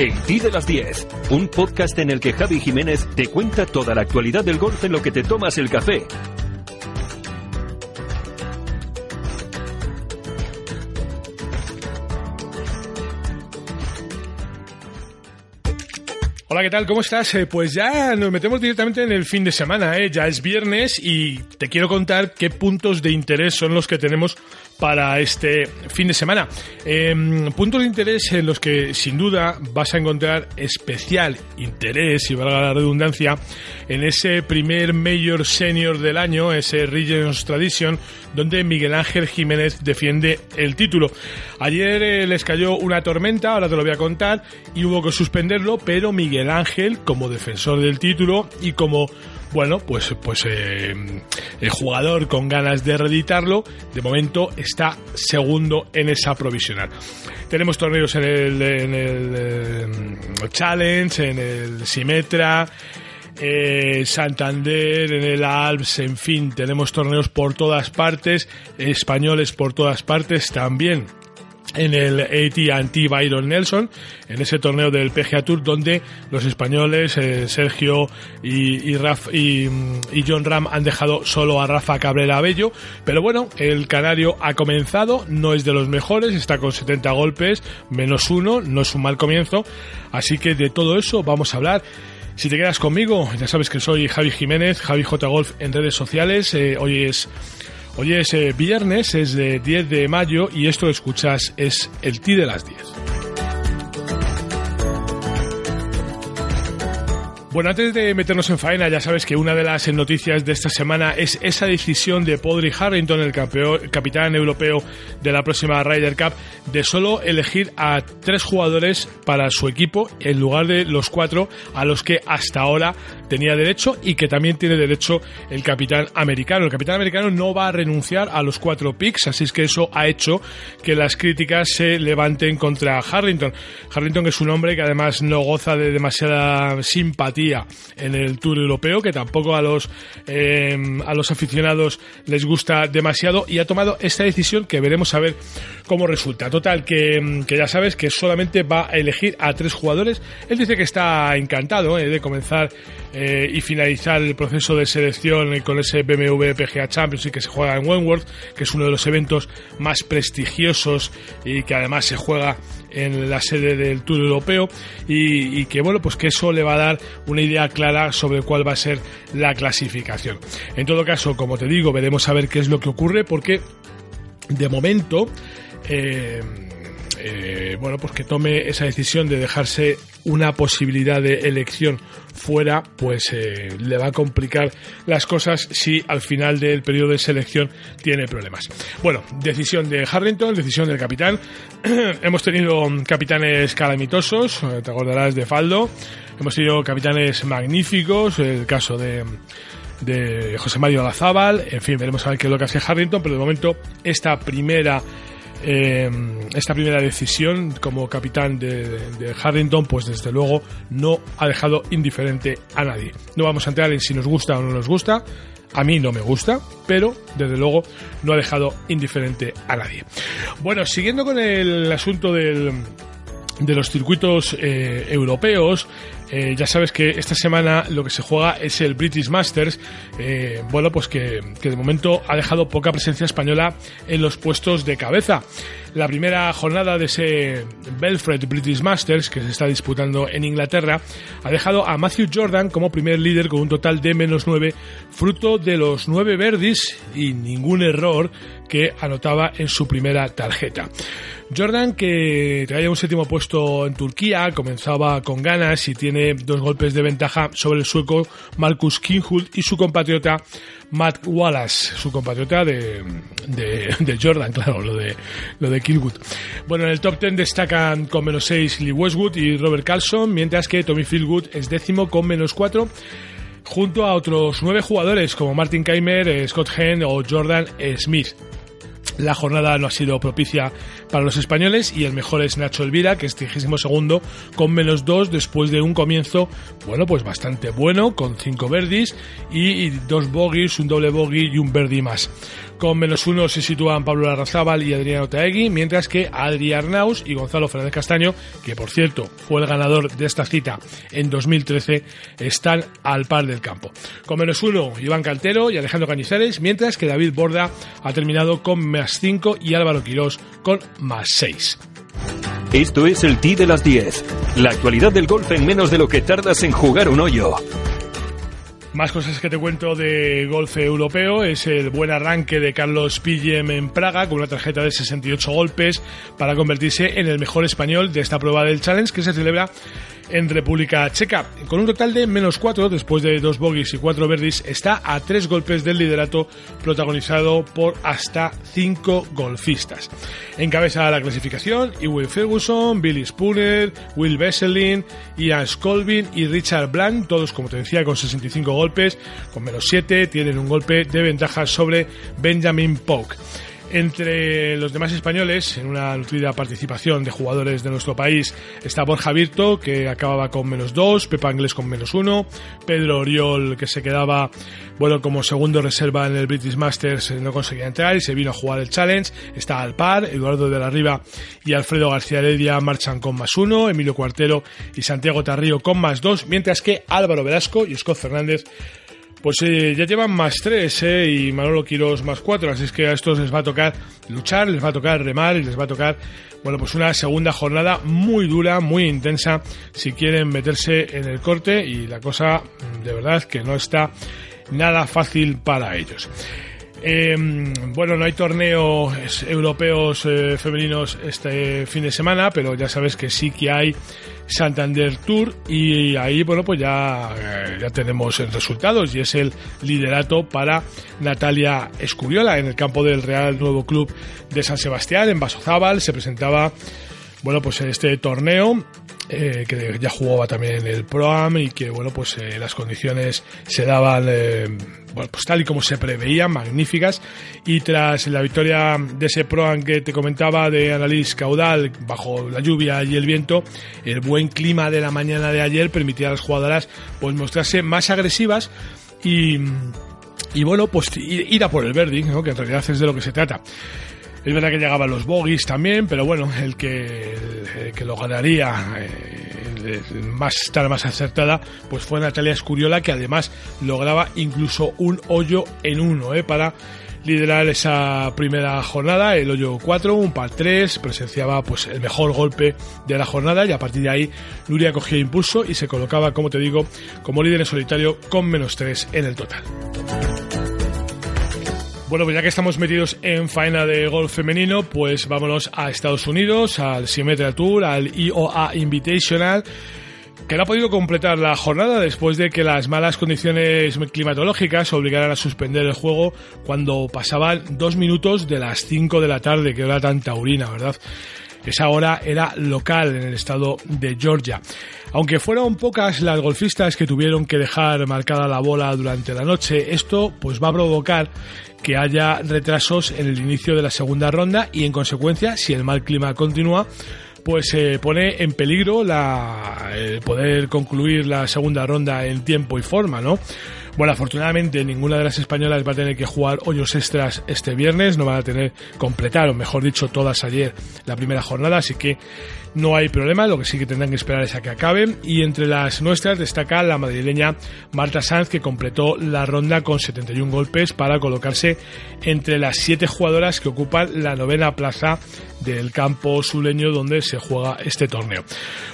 El Ti de las 10, un podcast en el que Javi Jiménez te cuenta toda la actualidad del golf en lo que te tomas el café. Hola, ¿qué tal? ¿Cómo estás? Eh, pues ya nos metemos directamente en el fin de semana, ¿eh? Ya es viernes y te quiero contar qué puntos de interés son los que tenemos para este fin de semana. Em, puntos de interés en los que sin duda vas a encontrar especial interés, y valga la redundancia, en ese primer Mayor Senior del año, ese Regions Tradition, donde Miguel Ángel Jiménez defiende el título. Ayer eh, les cayó una tormenta, ahora te lo voy a contar, y hubo que suspenderlo, pero Miguel Ángel, como defensor del título y como bueno, pues, pues eh, el jugador con ganas de reeditarlo, de momento está segundo en esa provisional. Tenemos torneos en el, en el, eh, Challenge, en el Simetra, eh, Santander, en el Alps, en fin, tenemos torneos por todas partes, españoles por todas partes también en el AT&T Byron Nelson, en ese torneo del PGA Tour donde los españoles eh, Sergio y, y, John Ram han dejado solo a Rafa Cabrera Bello, pero bueno, el canario ha comenzado, no es de los mejores, está con 70 golpes, menos uno, no es un mal comienzo, así que de todo eso vamos a hablar. Si te quedas conmigo, ya sabes que soy Javi Jiménez, Javi J Golf en redes sociales, eh, hoy es Hoy es eh, viernes, es de 10 de mayo y esto que escuchas es el T de las 10. Bueno, antes de meternos en faena, ya sabes que una de las noticias de esta semana es esa decisión de Podri Harrington, el, capitán europeo de la próxima Ryder Cup, de solo elegir a tres jugadores para su equipo en lugar de los cuatro a los que hasta ahora tenía derecho y que también tiene derecho el capitán americano. El capitán americano no va a renunciar a los cuatro picks, así es que eso ha hecho que las críticas se levanten contra Harrington. Harrington es un hombre que además no goza de demasiada simpatía en el Tour Europeo, que tampoco a los, eh, a los aficionados les gusta demasiado, y ha tomado esta decisión que veremos a ver cómo resulta. Total, que, ya sabes que solamente va a elegir a tres jugadores. Él dice que está encantado eh, de comenzar y finalizar el proceso de selección con ese BMW PGA Champions y que se juega en Wentworth, que es uno de los eventos más prestigiosos y que además se juega en la sede del Tour Europeo y, que bueno pues que eso le va a dar una idea clara sobre cuál va a ser la clasificación. En todo caso, como te digo, veremos a ver qué es lo que ocurre porque de momento eh, eh, bueno, pues que tome esa decisión de dejarse una posibilidad de elección fuera, pues eh, le va a complicar las cosas si al final del periodo de selección tiene problemas. Bueno, decisión de Harrington, decisión del capitán. Hemos tenido capitanes calamitosos, eh, te acordarás de Faldo. Hemos tenido capitanes magníficos, el caso de José Mario Lazábal, en fin, veremos a ver qué es lo que hace Harrington, pero de momento esta primera eh, esta primera decisión como capitán de, Harrington, pues desde luego no ha dejado indiferente a nadie. No vamos a entrar en si nos gusta o no nos gusta. A mí no me gusta, pero desde luego no ha dejado indiferente a nadie. Bueno, siguiendo con el asunto del, de los circuitos eh, europeos. Eh, ya sabes que esta semana lo que se juega es el British Masters. Eh, bueno, pues que, que, de momento ha dejado poca presencia española en los puestos de cabeza. La primera jornada de ese Belfred British Masters, que se está disputando en Inglaterra, ha dejado a Matthew Jordan como primer líder con un total de menos 9, fruto de los nueve verdis y ningún error que anotaba en su primera tarjeta. Jordan, que traía un séptimo puesto en Turquía, comenzaba con ganas y tiene dos golpes de ventaja sobre el sueco Marcus Kinghult y su compatriota Matt Wallace, su compatriota de, de, Jordan, claro, lo de, lo de Killwood. Bueno, en el top 10 destacan con menos 6 Lee Westwood y Robert Carlson, mientras que Tommy Fieldwood es décimo con menos 4 junto a otros nueve jugadores como Martin Keimer, Scott Henn o Jordan Smith. La jornada no ha sido propicia para los españoles y el mejor es Nacho Elvira, que es 32 segundo con menos 2 después de un comienzo, bueno, pues bastante bueno, con 5 verdis y, dos bogies, un doble bogey y un verdi más. Con menos uno se sitúan Pablo Larrazábal y Adriano Taegui, mientras que Adri Arnaus y Gonzalo Fernández Castaño, que por cierto fue el ganador de esta cita en 2013, están al par del campo. Con menos uno, Iván Caltero y Alejandro Cañizares, mientras que David Borda ha terminado con más cinco y Álvaro Quirós con más seis. Esto es el T de las 10. La actualidad del golf en menos de lo que tardas en jugar un hoyo. Más cosas que te cuento de golf europeo es el buen arranque de Carlos Pillem en Praga con una tarjeta de 68 golpes para convertirse en el mejor español de esta prueba del Challenge que se celebra en República Checa. Con un total de menos 4, después de dos bogies y cuatro verdis, está a tres golpes del liderato protagonizado por hasta cinco golfistas. Encabeza la clasificación Will Ferguson, Billy Spooner, Will Besselin, Ian Scolvin y Richard Blank, todos como te decía con 65 golpes, con menos 7 tienen un golpe de ventaja sobre Benjamin Polk. Entre los demás españoles, en una nutrida participación de jugadores de nuestro país, está Borja Virto, que acababa con menos dos, Pepa Inglés con menos uno, Pedro Oriol, que se quedaba, bueno, como segundo reserva en el British Masters, no conseguía entrar y se vino a jugar el Challenge, está al par, Eduardo de la Riva y Alfredo García Heredia marchan con más uno, Emilio Cuartero y Santiago Tarrío con más dos, mientras que Álvaro Velasco y Scott Fernández pues eh, ya llevan más tres, eh, y Manolo Quiros más cuatro, así es que a estos les va a tocar luchar, les va a tocar remar y les va a tocar, bueno, pues una segunda jornada muy dura, muy intensa, si quieren meterse en el corte y la cosa de verdad que no está nada fácil para ellos. Em, bueno, no hay torneos europeos eh, femeninos este fin de semana, pero ya sabes que sí que hay Santander Tour y ahí, bueno, pues ya, ya tenemos resultados y es el liderato para Natalia Escuriola en el campo del Real Nuevo Club de San Sebastián, en Basozábal, se presentaba, bueno, pues este torneo eh, que ya jugaba también en el Proam y que bueno pues eh, las condiciones se daban eh, bueno, pues tal y como se preveían magníficas y tras la victoria de ese Proam que te comentaba de Annalise Caudal bajo la lluvia y el viento el buen clima de la mañana de ayer permitía a las jugadoras pues mostrarse más agresivas y y bueno, pues ir a por el Verdi, ¿no? que en realidad es de lo que se trata. Es verdad que llegaban los bogies también, pero bueno, el que, que lo ganaría eh, más estar más acertada, pues fue Natalia Escuriola, que además lograba incluso un hoyo en uno, eh, para liderar esa primera jornada, el hoyo 4, un par 3, presenciaba pues el mejor golpe de la jornada y a partir de ahí Nuria cogía impulso y se colocaba, como te digo, como líder en solitario con menos 3 en el total. Bueno, pues ya que estamos metidos en faena de golf femenino, pues vámonos a Estados Unidos, al Symmetra Tour, al IOA Invitational que no ha podido completar la jornada después de que las malas condiciones climatológicas obligaran a suspender el juego cuando pasaban dos minutos de las 5 de la tarde, que era tan taurina, ¿verdad? Esa hora era local en el estado de Georgia. Aunque fueron pocas las golfistas que tuvieron que dejar marcada la bola durante la noche, esto pues va a provocar que haya retrasos en el inicio de la segunda ronda y en consecuencia, si el mal clima continúa, pues se pone en peligro la, el poder concluir la segunda ronda en tiempo y forma, ¿no? Bueno, afortunadamente ninguna de las españolas va a tener que jugar hoyos extras este viernes, no van a tener completar, o mejor dicho, todas ayer la primera jornada, así que no hay problema, lo que sí que tendrán que esperar es a que acaben. Y entre las nuestras destaca la madrileña Marta Sanz, que completó la ronda con 71 golpes para colocarse entre las siete jugadoras que ocupan la novena plaza del campo suleño donde se juega este torneo.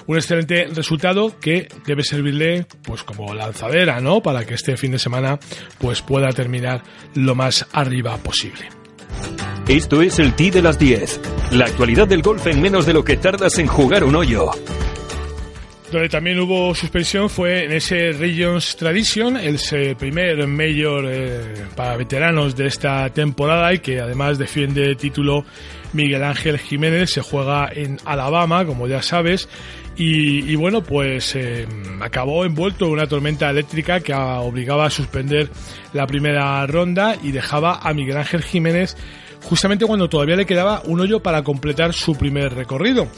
Un excelente resultado que debe servirle pues como lanzadera, ¿no? Para que este fin de semana pues pueda terminar lo más arriba posible. Esto es el T de las 10. La actualidad del golf en menos de lo que tardas en jugar un hoyo. Donde también hubo suspensión fue en ese Regions Tradition, el primer mayor eh, para veteranos de esta temporada y que además defiende título Miguel Ángel Jiménez. Se juega en Alabama, como ya sabes. Y, bueno, pues eh, acabó envuelto en una tormenta eléctrica que obligaba a suspender la primera ronda y dejaba a Miguel Ángel Jiménez justamente cuando todavía le quedaba un hoyo para completar su primer recorrido.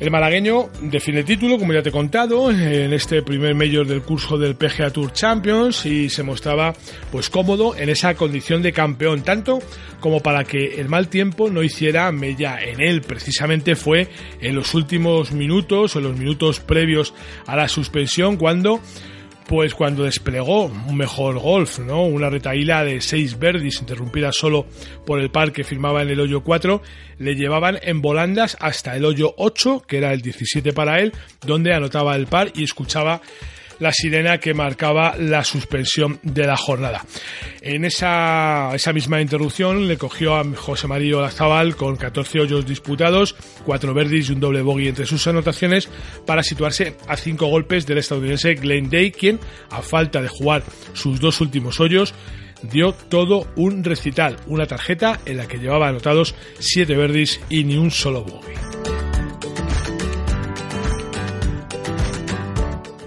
El malagueño define título, como ya te he contado, en este primer mayor del curso del PGA Tour Champions y se mostraba pues cómodo en esa condición de campeón, tanto como para que el mal tiempo no hiciera mella en él. Precisamente fue en los últimos minutos o en los minutos previos a la suspensión cuando pues cuando desplegó un mejor golf, ¿no? Una retaíla de seis verdis interrumpida solo por el par que firmaba en el hoyo 4, le llevaban en volandas hasta el hoyo 8, que era el 17 para él, donde anotaba el par y escuchaba la sirena que marcaba la suspensión de la jornada. En esa, esa misma interrupción le cogió a José María Lazabal con 14 hoyos disputados, 4 verdis y un doble bogey entre sus anotaciones para situarse a 5 golpes del estadounidense Glenn Day, quien, a falta de jugar sus dos últimos hoyos, dio todo un recital, una tarjeta en la que llevaba anotados 7 verdis y ni un solo bogey.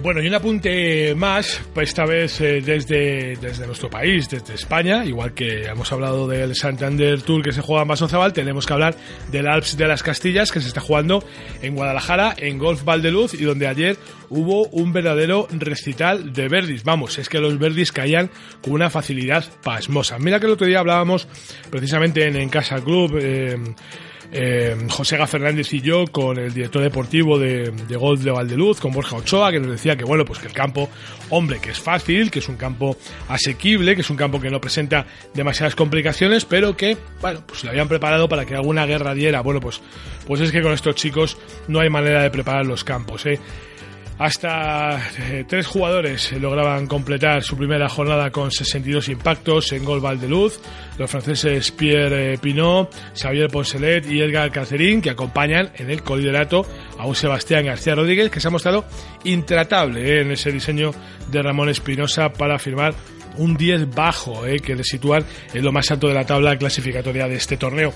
Bueno, y un apunte más, esta vez eh, desde, desde nuestro país, desde España, igual que hemos hablado del Santander Tour que se juega en Masonzabal, tenemos que hablar del Alps de las Castillas que se está jugando en Guadalajara, en Golf Valdeluz, y donde ayer hubo un verdadero recital de verdis. Vamos, es que los verdis caían con una facilidad pasmosa. Mira que el otro día hablábamos precisamente en, en Casa Club. Eh, eh, José Fernández y yo con el director deportivo de, de de Valdeluz, con Borja Ochoa, que nos decía que bueno, pues que el campo, hombre, que es fácil, que es un campo asequible, que es un campo que no presenta demasiadas complicaciones, pero que, bueno, pues lo habían preparado para que alguna guerra diera. Bueno, pues, pues es que con estos chicos no hay manera de preparar los campos, ¿eh? Hasta eh, tres jugadores lograban completar su primera jornada con 62 impactos en gol Valdeluz. Los franceses Pierre eh, Pinot, Xavier Poncelet y Edgar Cacerín, que acompañan en el coliderato a un Sebastián García Rodríguez, que se ha mostrado intratable eh, en ese diseño de Ramón Espinosa para firmar un 10 bajo, eh, que le sitúan en lo más alto de la tabla clasificatoria de este torneo.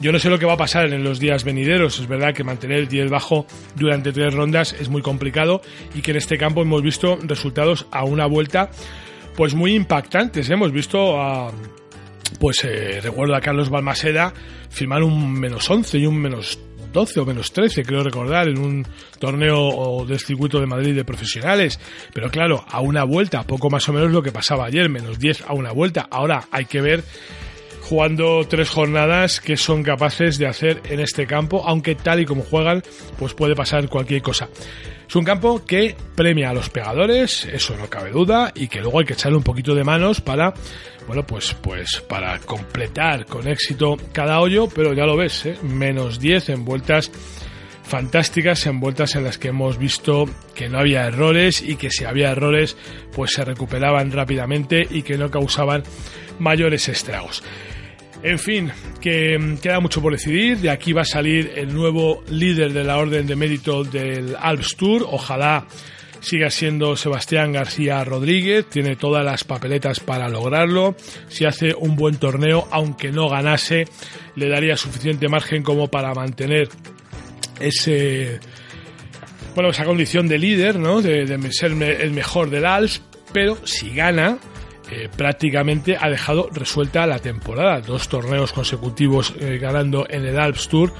Yo no sé lo que va a pasar en los días venideros, es verdad que mantener el 10 bajo durante tres rondas es muy complicado y que en este campo hemos visto resultados a una vuelta pues muy impactantes. Hemos visto a pues eh, recuerdo a Carlos Balmaseda firmar un menos 11 y un menos 12 o menos 13, creo recordar, en un torneo del circuito de Madrid de profesionales. Pero claro, a una vuelta, poco más o menos lo que pasaba ayer, menos 10 a una vuelta. Ahora hay que ver jugando tres jornadas que son capaces de hacer en este campo, aunque tal y como juegan, pues puede pasar cualquier cosa. Es un campo que premia a los pegadores, eso no cabe duda, y que luego hay que echarle un poquito de manos para, bueno, pues, pues para completar con éxito cada hoyo, pero ya lo ves, ¿eh? menos 10 en vueltas fantásticas, en vueltas en las que hemos visto que no había errores y que si había errores, pues se recuperaban rápidamente y que no causaban mayores estragos. En fin, que mm, queda mucho por decidir. De aquí va a salir el nuevo líder de la Orden de Mérito del Alps Tour. Ojalá siga siendo Sebastián García Rodríguez. Tiene todas las papeletas para lograrlo. Si hace un buen torneo, aunque no ganase, le daría suficiente margen como para mantener ese bueno, esa condición de líder, ¿no? De, de ser el mejor del Alps, pero si gana, prácticamente ha dejado resuelta la temporada. Dos torneos consecutivos eh, ganando en el Alps Tour,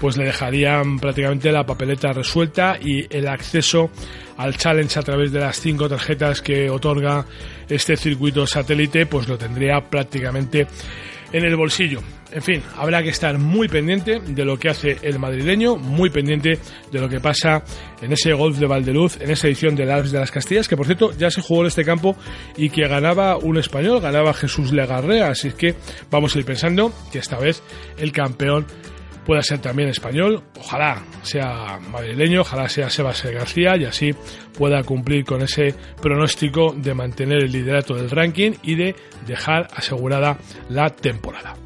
pues le dejarían prácticamente la papeleta resuelta y el acceso al challenge a través de las cinco tarjetas que otorga este circuito satélite, pues lo tendría prácticamente en el bolsillo. En fin, habrá que estar muy pendiente de lo que hace el madrileño, muy pendiente de lo que pasa en ese golf de Valdeluz, en esa edición del Alps de las Castillas, que por cierto ya se jugó en este campo y que ganaba un español, ganaba Jesús Legarrea, así que vamos a ir pensando que esta vez el campeón pueda ser también español, ojalá sea madrileño, ojalá sea Sebastián García y así pueda cumplir con ese pronóstico de mantener el liderato del ranking y de dejar asegurada la temporada.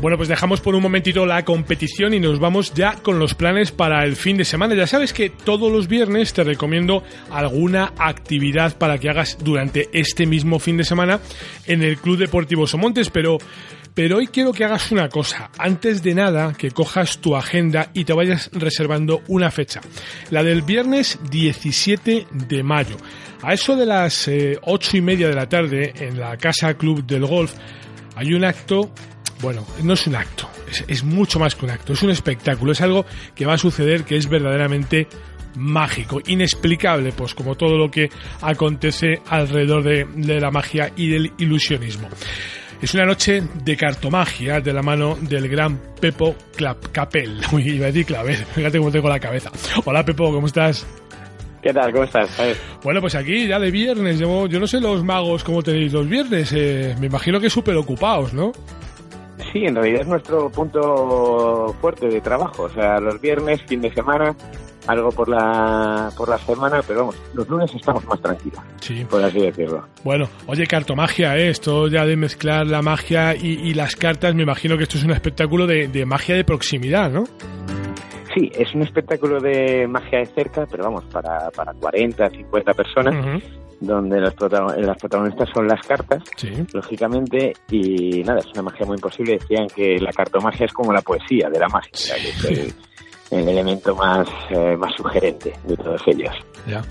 Bueno, pues dejamos por un momentito la competición y nos vamos ya con los planes para el fin de semana. Ya sabes que todos los viernes te recomiendo alguna actividad para que hagas durante este mismo fin de semana en el Club Deportivo Somontes, pero pero hoy quiero que hagas una cosa. Antes de nada, que cojas tu agenda y te vayas reservando una fecha. La del viernes 17 de mayo. A eso de las eh, ocho y media de la tarde, en la Casa Club del Golf, hay un acto bueno, no es un acto, es, es, mucho más que un acto, es un espectáculo, es algo que va a suceder que es verdaderamente mágico, inexplicable, pues como todo lo que acontece alrededor de, de la magia y del ilusionismo. Es una noche de cartomagia de la mano del gran Pepo Capel. Uy, iba a decir Clavel, fíjate cómo tengo la cabeza. Hola Pepo, ¿cómo estás? ¿Qué tal? ¿Cómo estás? Bueno, pues aquí ya de viernes, yo, yo no sé los magos cómo tenéis los viernes, eh, me imagino que súper ocupados, ¿no? Sí, en realidad es nuestro punto fuerte de trabajo, o sea, los viernes, fin de semana, algo por la por la semana, pero vamos, los lunes estamos más tranquilos, sí. por así decirlo. Bueno, oye, cartomagia, ¿eh? esto ya de mezclar la magia y, las cartas, me imagino que esto es un espectáculo de, magia de proximidad, ¿no? Sí, es un espectáculo de magia de cerca, pero vamos, para, para 40, 50 personas. donde las, protagonistas son las cartas, lógicamente, y nada, es una magia muy imposible. Decían que la cartomagia es como la poesía de la magia, que el elemento más, eh, más sugerente de todos ellos. Ya.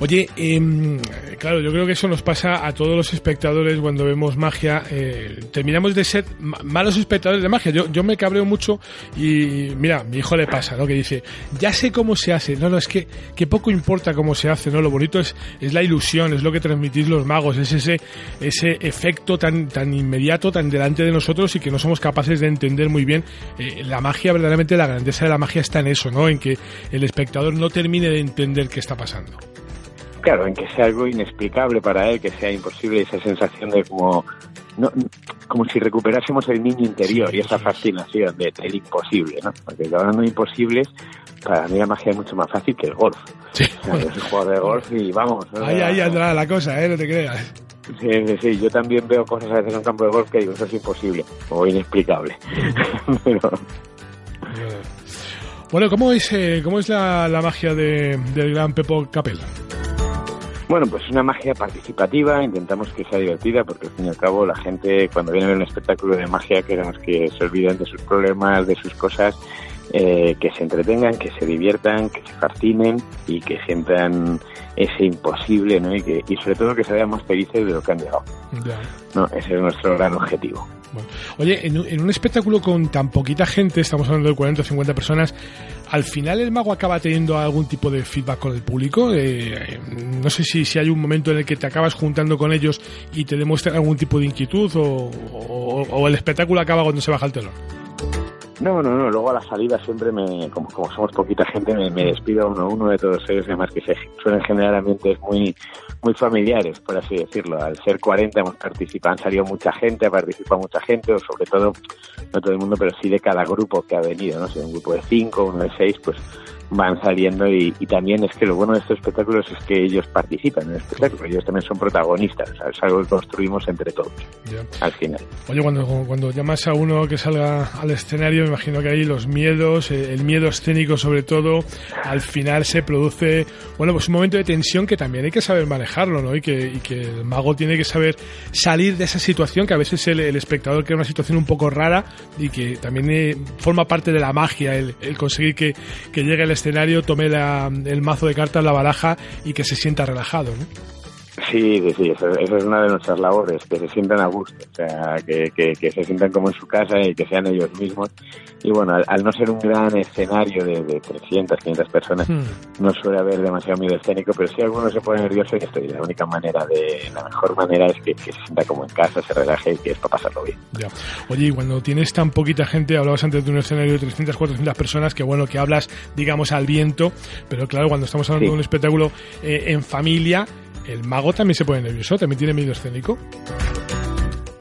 Oye, em, claro, yo creo que eso nos pasa a todos los espectadores cuando vemos magia. Eh, terminamos de ser malos espectadores de magia. Yo, yo me cabreo mucho y mira, mi hijo le pasa, ¿no? Que dice, ya sé cómo se hace. No, no, es que, que poco importa cómo se hace, ¿no? Lo bonito es, es la ilusión, es lo que transmitís los magos, es ese, ese efecto tan, tan inmediato, tan delante de nosotros y que no somos capaces de entender muy bien. Eh, la magia, verdaderamente, la grandeza de la magia está en eso, ¿no? En que el espectador no termine de entender qué está pasando. Claro, en que sea algo inexplicable para él, que sea imposible esa sensación de como no, como si recuperásemos el niño interior y esa fascinación de, del imposible, ¿no? Porque hablando de imposibles, para mí la magia es mucho más fácil que el golf. Sí. yo soy jugador de golf y vamos. Ahí, ahí andará la cosa, ¿eh? No te creas. Sí, sí, sí, yo también veo cosas a veces en un campo de golf que digo, eso es imposible o inexplicable. Pero... Bueno, ¿cómo es, eh, cómo es la, magia de, del gran Pepo Capel? Bueno, pues una magia participativa, intentamos que sea divertida porque al fin y al cabo la gente cuando viene a ver un espectáculo de magia queremos que se olviden de sus problemas, de sus cosas, eh, que se entretengan, que se diviertan, que se fascinen y que sientan ese imposible, ¿no? Y, que, y sobre todo que se vean más felices de lo que han llegado. No, ese es nuestro gran objetivo. Oye, en, un espectáculo con tan poquita gente, estamos hablando de 40 o 50 personas, ¿al final el mago acaba teniendo algún tipo de feedback con el público? Eh, no sé si, si hay un momento en el que te acabas juntando con ellos y te demuestran algún tipo de inquietud o, o el espectáculo acaba cuando se baja el telón. No, no, no. Luego a la salida siempre me, como, somos poquita gente, me, despido uno a uno de todos ellos, además que se suelen generar ambientes muy, muy familiares, por así decirlo. Al ser 40 hemos participado, han salido mucha gente, ha participado mucha gente, o sobre todo, no todo el mundo, pero sí de cada grupo que ha venido, ¿no? Si un grupo de cinco, uno de seis, pues van saliendo y, también es que lo bueno de estos espectáculos es que ellos participan en el espectáculo, ellos también son protagonistas, es algo que construimos entre todos al final. Oye, cuando, cuando llamas a uno que salga al escenario, me imagino que ahí los miedos, eh, el miedo escénico sobre todo, al final se produce, bueno, pues un momento de tensión que también hay que saber manejarlo, ¿no? Y que, y que el mago tiene que saber salir de esa situación, que a veces el, el espectador crea una situación un poco rara y que también eh, forma parte de la magia el, el conseguir que, que llegue el escenario, tome el mazo de cartas, la baraja y que se sienta relajado. Sí, sí, eso, es una de nuestras labores, que se sientan a gusto, o sea, que, que, se sientan como en su casa y que sean ellos mismos. Y bueno, al, no ser un gran escenario de, de 300, 500 personas, hmm. no suele haber demasiado miedo escénico, pero si alguno se pone nervioso, y estoy, la única manera de, la mejor manera es que, se sienta como en casa, se relaje y que es para pasarlo bien. Ya. Oye, y cuando tienes tan poquita gente, hablabas antes de un escenario de 300, 400 personas, que bueno, que hablas, digamos, al viento, pero claro, cuando estamos hablando de un espectáculo eh, en familia, ¿El mago también se pone nervioso? ¿También tiene miedo escénico?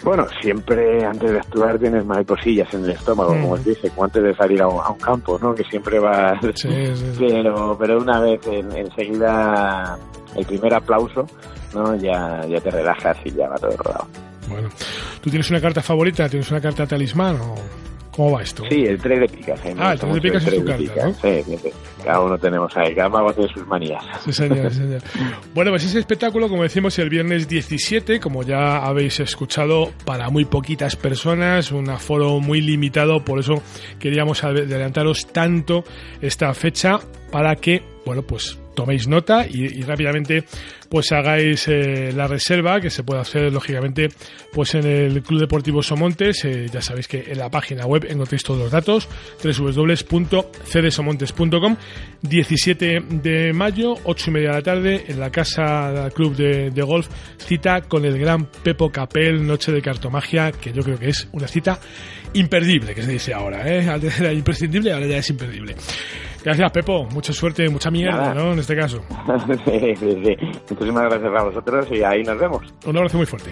Bueno, siempre antes de actuar tienes mariposillas en el estómago, como como dice, como antes de salir a un, campo, ¿no? Que siempre va... Sí, Pero, pero una vez enseguida el primer aplauso, ¿no? Ya, ya te relajas y ya va todo rodado. Bueno, ¿tú tienes una carta favorita? ¿Tienes una carta talismán o...? ¿Cómo va esto? Sí, el 3 de picas. ¿eh? Ah, el 3 de picas es tu carta, ¿no? Sí, cada uno tenemos ahí, cada mago tiene sus manías. Sí, señor, sí, señor. Bueno, pues ese espectáculo, como decimos, el viernes 17, como ya habéis escuchado, para muy poquitas personas, un aforo muy limitado, por eso queríamos adelantaros tanto esta fecha para que, bueno, pues toméis nota y, rápidamente pues hagáis eh, la reserva que se puede hacer lógicamente pues en el Club Deportivo Somontes. Eh, ya sabéis que en la página web encontréis todos los datos www.cdsomontes.com 17 de mayo 8 y media de la tarde en la casa del club de, de golf cita con el gran Pepo Capel Noche de Cartomagia que yo creo que es una cita imperdible que se dice ahora ¿eh? era imprescindible ahora ya es imperdible Gracias, Pepo. Mucha suerte, mucha mierda, ¿no? En este caso. sí, sí, sí. Muchísimas gracias a vosotros y ahí nos vemos. Un abrazo muy fuerte.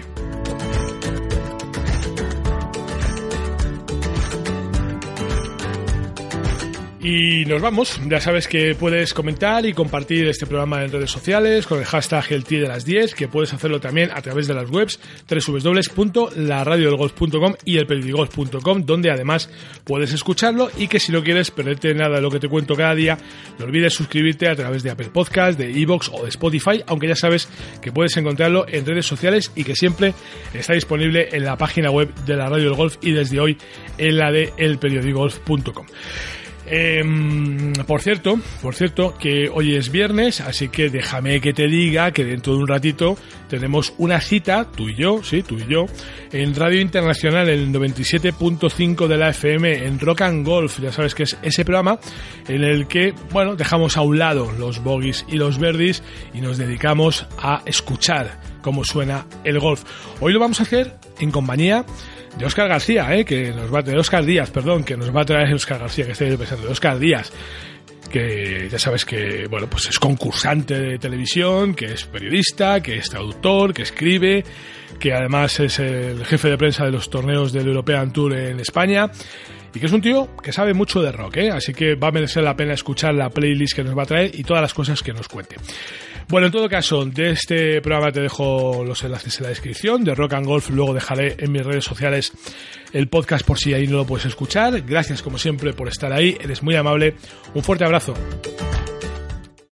Y nos vamos. Ya sabes que puedes comentar y compartir este programa en redes sociales con el hashtag el de las 10, que puedes hacerlo también a través de las webs www.laradiodelgolf.com y elperidigolf.com, donde además puedes escucharlo y que si no quieres perderte nada de lo que te cuento cada día, no olvides suscribirte a través de Apple Podcast, de Evox o de Spotify, aunque ya sabes que puedes encontrarlo en redes sociales y que siempre está disponible en la página web de la Radio del Golf y desde hoy en la de elperidigolf.com. Em, por cierto, por cierto, que hoy es viernes, así que déjame que te diga que dentro de un ratito tenemos una cita, tú y yo, sí, tú y yo, en Radio Internacional, el 97.5 de la FM, en Rock and Golf, ya sabes que es ese programa en el que, bueno, dejamos a un lado los bogies y los verdes y nos dedicamos a escuchar cómo suena el golf. Hoy lo vamos a hacer en compañía de Oscar García, ¿eh? que nos va de Oscar Díaz, perdón, que nos va a traer Oscar García, que estoy pensando, de Oscar Díaz, que ya sabes que bueno, pues es concursante de televisión, que es periodista, que es traductor, que escribe, que además es el jefe de prensa de los torneos del European Tour en España y que es un tío que sabe mucho de rock, ¿eh? así que va a merecer la pena escuchar la playlist que nos va a traer y todas las cosas que nos cuente. Bueno, en todo caso, de este programa te dejo los enlaces en la descripción, de Rock and Golf luego dejaré en mis redes sociales el podcast por si ahí no lo puedes escuchar. Gracias como siempre por estar ahí, eres muy amable, un fuerte abrazo.